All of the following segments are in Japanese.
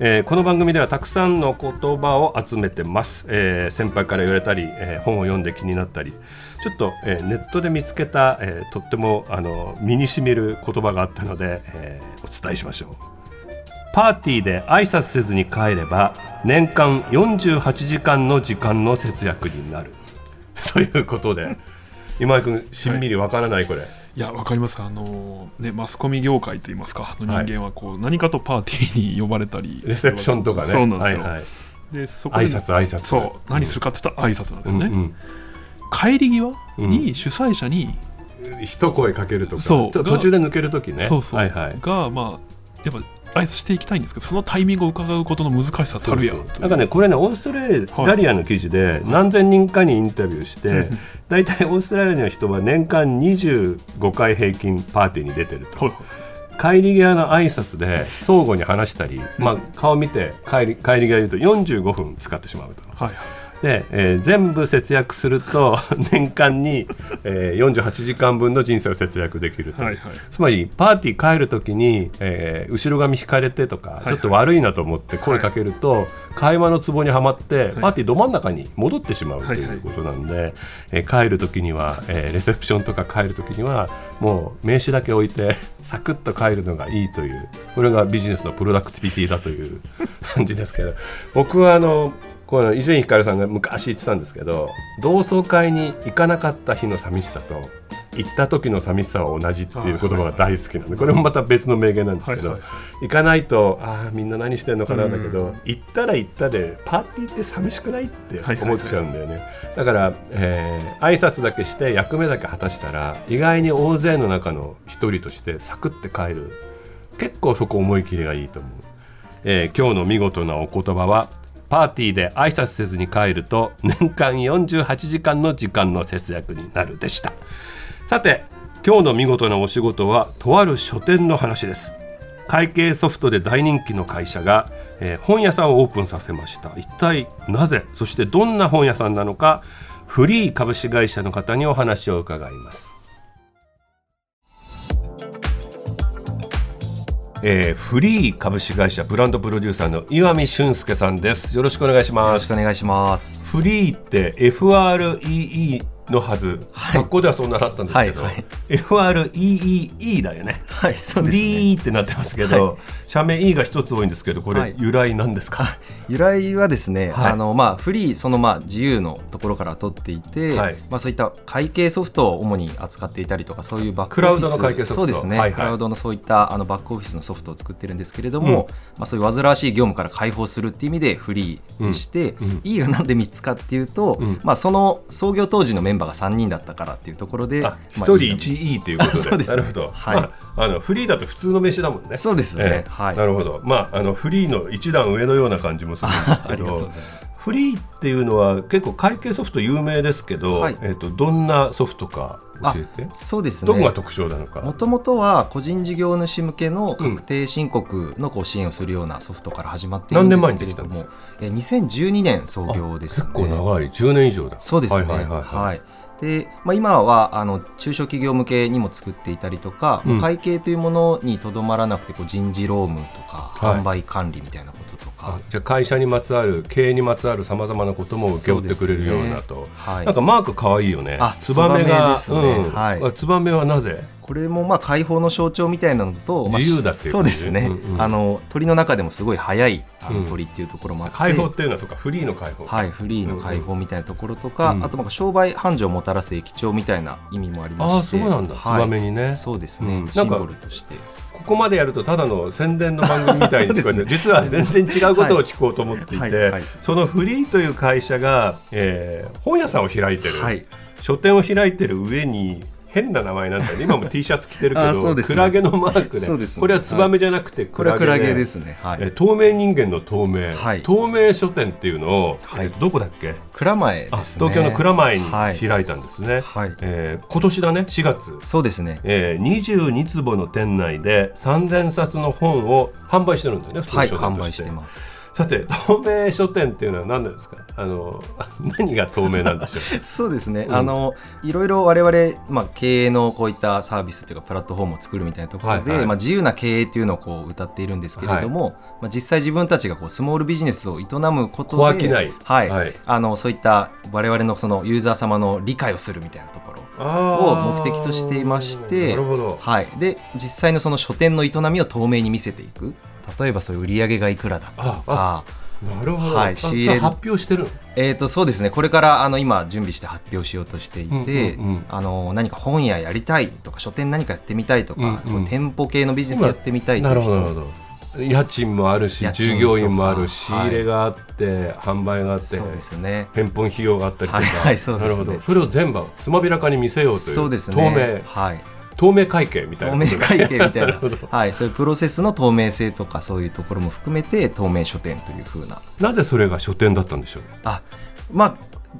えー、この番組ではたくさんの言葉を集めてます、えー、先輩から言われたり、えー、本を読んで気になったりちょっと、え、ネットで見つけた、え、とってもあの身にしみる言葉があったので、え、お伝えしましょう。パーティーで挨拶せずに帰れば年間48時間の時間の節約になる。ということで今井君しんみりわからない、これ。いやわかります。あのねマスコミ業界といいますかの人間はこう、はい、何かとパーティーに呼ばれたりレセプションとかね。そうなんですよ、はいはい、でそこで挨拶挨拶。そう、何するかって言ったら挨拶なんですよね、うんうん、帰り際に主催者に、うん、一声かけるとか。そう。途中で抜ける時ね。そうそう、はいはい、がまあやっぱ挨拶していきたいんですけどそのタイミングを伺うことの難しさたるやなんかねこれねオーストラリアの記事で何千人かにインタビューして、大体オーストラリアの人は年間25回平均パーティーに出てると。帰り際の挨拶で相互に話したり、まあ、顔見て帰り帰り際言うと45分使ってしまうと。はいはいで、えー、全部節約すると 年間に、えー、48時間分の人生を節約できると、はいはい、つまりパーティー帰る時に、えー、後ろ髪引かれてとか、はいはい、ちょっと悪いなと思って声かけると、はい、会話のツボにはまって、パーティーど真ん中に戻ってしまうということなんで、はいはい、えー、帰る時には、えー、レセプションとか帰る時にはもう名刺だけ置いて サクッと帰るのがいいというこれがビジネスのプロダクティビティだという感じですけど。僕はあのこの伊集院光さんが昔言ってたんですけど同窓会に行かなかった日の寂しさと行った時の寂しさは同じっていう言葉が大好きなんでこれもまた別の名言なんですけど、行かないとああみんな何してんのかなだけど、行ったら行ったでパーティーって寂しくないって思っちゃうんだよね、だから、えー、挨拶だけして役目だけ果たしたら意外に大勢の中の一人としてサクって帰る。結構そこ思い切りがいいと思う、えー、今日の見事なお言葉はパーティーで挨拶せずに帰ると 年間48時間の時間の節約になるでした。さて今日の見事なお仕事はとある書店の話です。会計ソフトで大人気の会社が、えー、本屋さんをオープンさせました。一体なぜ？そしてどんな本屋さんなのかフリー株式会社の方にお話を伺います。えー、フリー株式会社ブランドプロデューサーの岩見俊介さんです。よろしくお願いします。よろしくお願いします。フリーって FREE のはず、はい、学校ではそう習ったんですけど、はいはい、FREEE だよね。はい、そうですね。リーってなってますけど、はい、社名 E が一つ多いんですけど、これ、由来なんですか？由来はですね、あのまあフリーそのまあ自由のところから取っていて、まあそういった会計ソフトを主に扱っていたりとか、そういうバックオフィス、クラウドの会計ソフト、そうですね。はいはい、クラウドのそういったあのバックオフィスのソフトを作ってるんですけれども、うん、まあそういう煩わしい業務から解放するっていう意味でフリーでして、うん。うん、E がなんで三つかっていうと、まあその創業当時のメンバーが三人だったからっていうところで一人一 E ということで。そうですなるほど、はい。まあ、あのフリーだと普通の飯だもんね。そうですね、えー、はい、なるほど。まああのフリーの一段上のような感じもするんですけどフリーっていうのは結構会計ソフト有名ですけど、はい、えーと、どんなソフトか教えて。そうですね。どこが特徴なのか。もともとは個人事業主向けの確定申告のこう支援をするようなソフトから始まっているんですけれども、うん、え2012年創業です、ね、結構長い。10年以上だ。そうですね。はい、はいはい。はいで、まあ、今はあの中小企業向けにも作っていたりとか、うん、会計というものにとどまらなくてこう人事労務とか、販売管理みたいなこととか。じゃあ会社にまつわる経営にまつわるさまざまなことも請け負ってくれるようなと、ねはい、なんかマークかわいいよね。ツバメが、ね。うん。はい、ツバメはなぜ？これもまあ解放の象徴みたいなのと、自由だってそうですね、うんうん、あの鳥の中でもすごい速いあの鳥っていうところもあって、解放っていうのはそうかフリーの解放はいフリーの解放みたいなところとか、うんうん、あとなんか商売繁盛をもたらす駅長みたいな意味もありまし。てあそうなんだ、ツバメにね。そうですね、シンボルとして。ここまでやるとただの宣伝の番組みたいに聞こえて、ね、実は全然違うことを聞こうと思っていて、はい。はい。はい、そのフリーという会社が、えー、本屋さんを開いてる、書店を開いてる上に変な名前なんだよね。今も T シャツ着てるけど、ね、クラゲのマークで、ね、これはツバメじゃなくてクラゲで,、はい、クラゲですね、はい、透明人間の透明、はい、透明書店っていうのを、はい、どこだっけ？蔵前、ね、東京の蔵前に開いたんですね、はい。えー、今年だね。4月。そうですね、えー、22坪の店内で3000冊の本を販売してるんですよねはい販売してますさて透明書店っていうのは何なんですか？あの 何が透明なんでしょう？そうですね、うん、あのいろいろ我々、まあ、経営のこういったサービスというかプラットフォームを作るみたいなところで、はいはい、まあ、自由な経営っていうのをこう歌っているんですけれども、はい、まあ、実際自分たちがこうスモールビジネスを営むことではい、はい、あのそういった我々のそのユーザー様の理解をするみたいなところを目的としていましてはい、で実際のその書店の営みを透明に見せていく例えばそういう売り上げがいくらだとか。なるほど、はい、発表してるえーとそうですね、これからあの今、準備して発表しようとしていて、うんうんうん、あの何か本屋やりたいとか、書店何かやってみたいとか、うんうん、店舗系のビジネスやってみたいという人家賃もあるし従業員もある仕入れがあって、はい、販売があってそうですね。返本費用があったりとか、はい、そうですね、なるほど。それを全部つまびらかに見せようというそうです、ね、透明、はい、透明会計みたいな透明会計みたいな。はい、そういうプロセスの透明性とかそういうところも含めて透明書店というふうな。なぜそれが書店だったんでしょうあまあ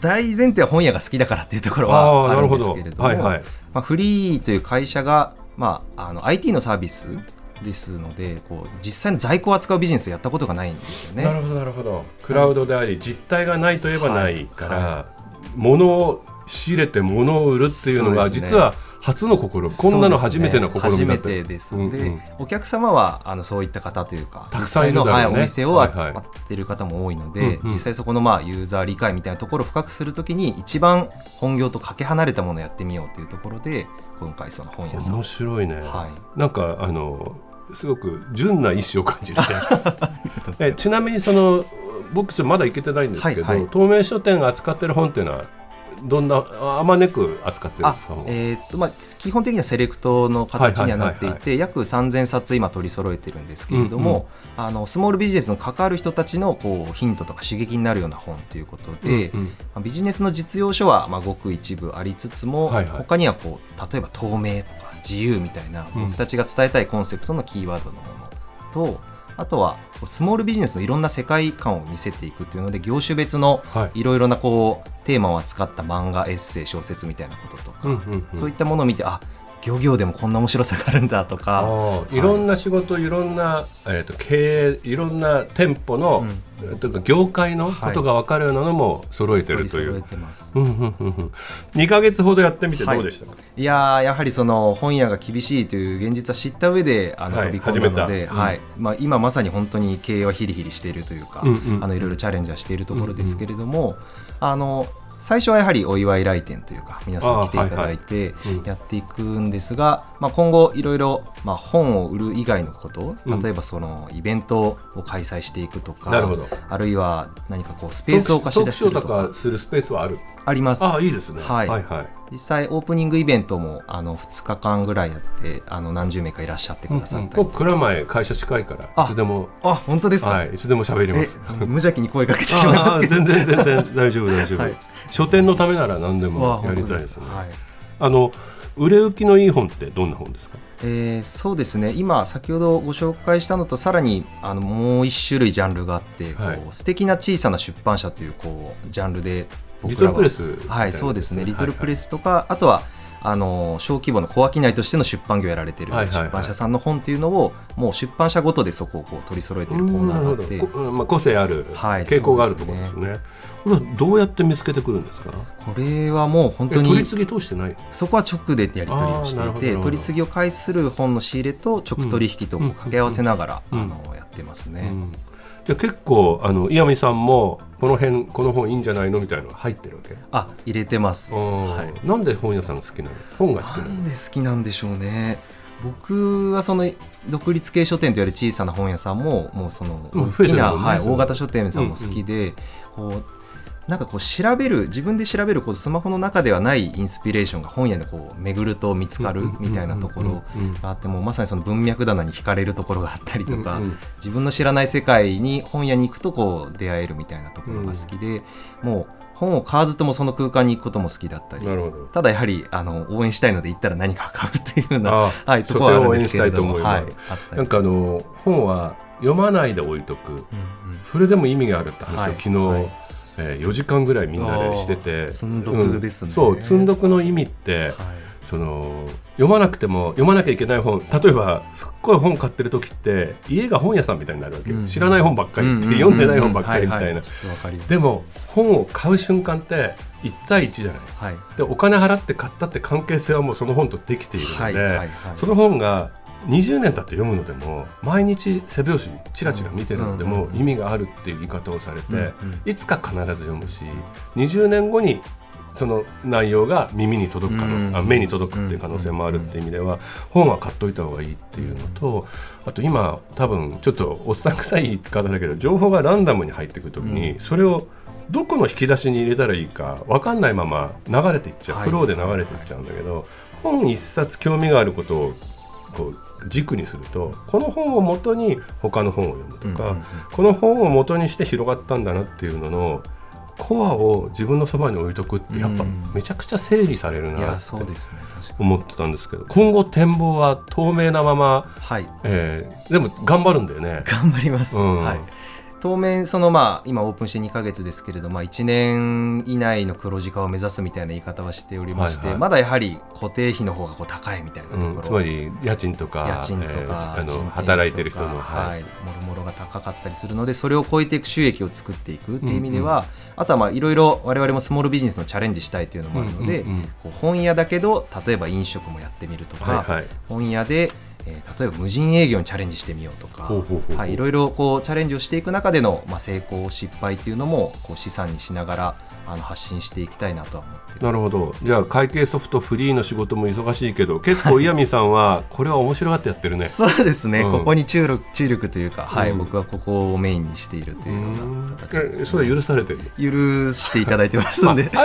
大前提は本屋が好きだからっていうところはあるんですけれども、はいはい、まあ、フリーという会社が、まあ、あの IT のサービスですのでこう実際に在庫を扱うビジネスをやったことがないんですよね。なるほどなるほど。クラウドであり、実態がないといえばないから、はいはい、物を仕入れて物を売るっていうのが実は初の試み。こんなの初めての試みだ初めてです。うんうん、お客様はあのそういった方というかたくさんの、ね、はい、お店を扱っている方も多いので、はいはい、実際そこのまあユーザー理解みたいなところを深くするときに一番本業とかけ離れたものをやってみようというところで今回その本屋さん面白いね、はい、なんかあのすごく純な意志を感じて えちなみにその僕まだ行けてないんですけど、はいはい、透明書店が扱ってる本っていうのはどんなあまねく扱ってるんですかえー、っとまあ、基本的にはセレクトの形にはなっていて約3000冊今取り揃えてるんですけれども、うんうん、あのスモールビジネスの関わる人たちのこうヒントとか刺激になるような本ということで、うんうん、まあ、ビジネスの実用書はまあごく一部ありつつも、はいはい、他にはこう例えば透明とか自由みたいな僕たちが伝えたいコンセプトのキーワードのものと、あとはスモールビジネスのいろんな世界観を見せていくっていうので業種別のい。ろいろなこうテーマを扱った漫画エッセイ小説みたいなこととか、うんうんうん、そういったものを見てあ漁業でもこんな面白さがあるんだとか。い。ろんな仕事、はい、いろんな、えーと、経営いろんな店舗の、うん、とか業界のことが分かるようなのも揃えてるという、はい、2か月ほどやってみてどうでしたか、はい、いややはりその本屋が厳しいという現実は知った上であの飛び込んだので、はい、まあ、今まさに本当に経営はヒリヒリしているというか、うんうん、あのいろいろチャレンジはしているところですけれども、うんうん、あの最初はやはりお祝い来店というか皆さん来ていただいてやっていくんですが、まあ、今後いろいろまあ本を売る以外のこと例えばそのイベントを開催していくとか、あるいは何かこうスペースを貸し出しるとかするスペースはあるあります。あいいですね、はい、はいはい。実際オープニングイベントもあの2日間ぐらいやってあの何十名かいらっしゃってくださったり、うん蔵前会社近いからいつでもあ本当ですか、はい、いつでも喋ります。無邪気に声かけてしまいますけど。全然全然大丈夫大丈夫、はい、書店のためなら何でもやりたいですね、はい、あの売れ行きのいい本ってどんな本ですか？えー、そうですね。今先ほどご紹介したのとさらにあのもう一種類ジャンルがあって、はい、こう素敵な小さな出版社というこうジャンルでリトルプレスはいそうですね。リトルプレスとか、はいはい、あとはあの小規模の小商いとしての出版業をやられている出版社さんの本というのをもう出版社ごとでそこをこう取り揃えているコーナーがあって。まあ、個性ある、はい、傾向があるところですね。これはどうやって見つけてくるんですか？これはもう本当に取り次ぎ通してない？そこは直でやり取りをしていて取り次ぎを介する本の仕入れと直取引と掛け合わせながら、あのやってますね。うんで結構あの岩見さんもこの辺この本いいんじゃないのみたいなのが入ってるわけ？あ入れてます、はい、なんで本屋さん好きなの？本が好きなの？なんで好きなんでしょうね。僕はその独立系書店といわれる小さな本屋さんももうその大きな、はい、大型書店さんも好きで、こうなんかこう調べる自分で調べるこうスマホの中ではないインスピレーションが本屋でこう巡ると見つかるみたいなところがあってもまさにその文脈棚に惹かれるところがあったりとか自分の知らない世界に本屋に行くとこう出会えるみたいなところが好きでもう本を買わずともその空間に行くことも好きだったりただやはりあの応援したいので行ったら何か買うというようなはい、ところはあるんですけれども、はい、なんかあの本は読まないで置いとく、うんうん、それでも意味があるって話を昨日、えー、4時間ぐらいみんなでしてて。積読ですね、うん、そう積読の意味って、はい、その読まなくても読まなきゃいけない本例えばすっごい本買ってる時って家が本屋さんみたいになるわけ、うん、知らない本ばっかり。って、読んでない本ばっかりみたいな。でも本を買う瞬間って1対1じゃない、はい、でお金払って買ったって関係性はもうその本とできているので、はいはいはい、その本が20年経って読むのでも毎日背表紙チラチラ見てるのでも意味があるっていう言い方をされていつか必ず読むし20年後にその内容が耳に届く可能、あ目に届くっていう可能性もあるっていう意味では本は買っといた方がいいっていうのとあと今多分ちょっとおっさん臭い言い方だけど情報がランダムに入ってくる時にそれをどこの引き出しに入れたらいいか分かんないまま流れていっちゃう、フローで流れていっちゃうんだけど、本一冊興味があることをこう軸にするとこの本をもとに他の本を読むとか、この本をもとにして広がったんだなっていうののコアを自分のそばに置いとくってやっぱめちゃくちゃ整理されるなって思ってたんですけど今後展望は透明なまま、はい。えー、でも頑張るんだよね。頑張ります、うん、はい当面そのまあ今オープンして2か月ですけれども、まあ、1年以内の黒字化を目指すみたいな言い方はしておりまして、はいはい、まだやはり固定費の方がこう高いみたいなところ、うん、つまり家賃とか家賃とか、えー、あの働いてる人のはい。もろもろが高かったりするのでそれを超えていく収益を作っていくっていう意味では、うんうん、あとはまあいろいろ我々もスモールビジネスのチャレンジしたいというのもあるので、うんうんうん、こう本屋だけど例えば飲食もやってみるとか、はいはい、本屋でえー、例えば無人営業にチャレンジしてみようとかはい、いろいろこうチャレンジをしていく中での、まあ、成功失敗っていうのもこう資産にしながらあの発信していきたいなとは思ってなるほど。じゃあ会計ソフトフリーの仕事も忙しいけど結構岩見さんはこれは面白がってやってるね。そうですね、うん、ここに注力注力というか、はい、うん、僕はここをメインにしているというような形です、ね、それは許されてる許していただいてますんで。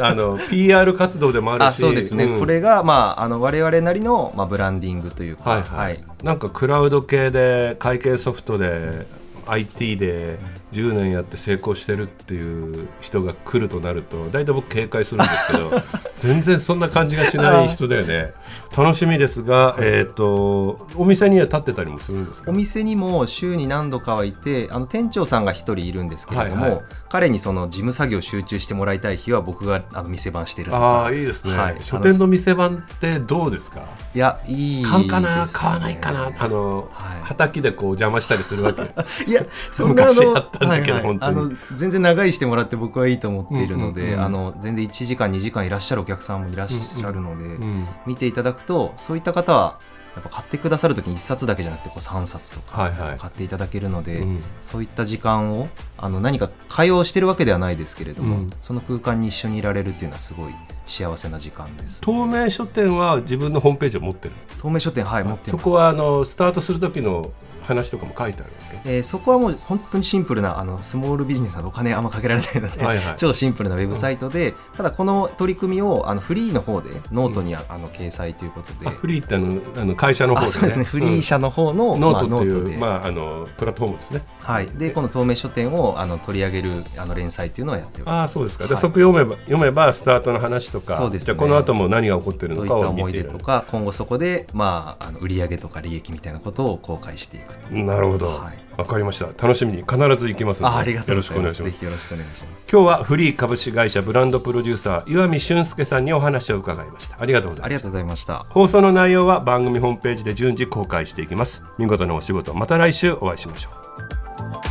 あの PR 活動でもあるし。あそうですね、うん、これが、まあ、あの我々なりの、まあ、ブランディングというか、はい、はい、なんかクラウド系で会計ソフトで IT で10年やって成功してるっていう人が来るとなると大体僕警戒するんですけど 全然そんな感じがしない人だよね楽しみですが、えーと、お店には立ってたりもするんですか？お店にも週に何度かはいてあの店長さんが1人いるんですけれども、はいはい、彼にその事務作業集中してもらいたい日は僕があの店番してるとか。あいいですね、はい、書店の店番ってどうですか？いやいい、買うかな買わないかな？あの、はい、畑でこう邪魔したりするわけ？いやそんな昔あったんだけど、はいはい、あの全然長いしてもらって僕はいいと思っているので、うんうんうん、あの全然1時間2時間いらっしゃるお客さんもいらっしゃるので、うんうん、見ていただくとそういった方はやっぱ買ってくださる時に1冊だけじゃなくてこう3冊とか買っていただけるので、はいはい、そういった時間をあの何か会話をしてるわけではないですけれども、うん、その空間に一緒にいられるっていうのはすごい幸せな時間です、ね、透明書店は自分のホームページを持ってる。透明書店はい持ってます。そこはあのスタートする時の話とかも書いてあるわけ、えー、そこはもう本当にシンプルなあのスモールビジネスなお金あんまかけられないので、はいはい、超シンプルなウェブサイトで、うん、ただこの取り組みをあのフリーの方でノートにあの掲載ということで、フリーってあのあの会社の方で、ね、そうですね。フリー社の方の、うん、ノートっていう、まあ、あのプラットフォームですね。はい、でこの透明書店をあの取り上げるあの連載っていうのをやっております。あそうですか、で、はい、即読めば読めばスタートの話とかそうです、ね、じゃこの後も何が起こってるのかを思い出とか今後そこで、まあ、あの売上とか利益みたいなことを公開していくとなるほど、はい、わかりました。楽しみに必ず行きますあありがとうございます。よろしくお願いします。今日はフリー株式会社ブランドプロデューサー岩見俊介さんにお話を伺いました。ありがとうございました。ありがとうございました。放送の内容は番組ホームページで順次公開していきます。見事なお仕事。また来週お会いしましょう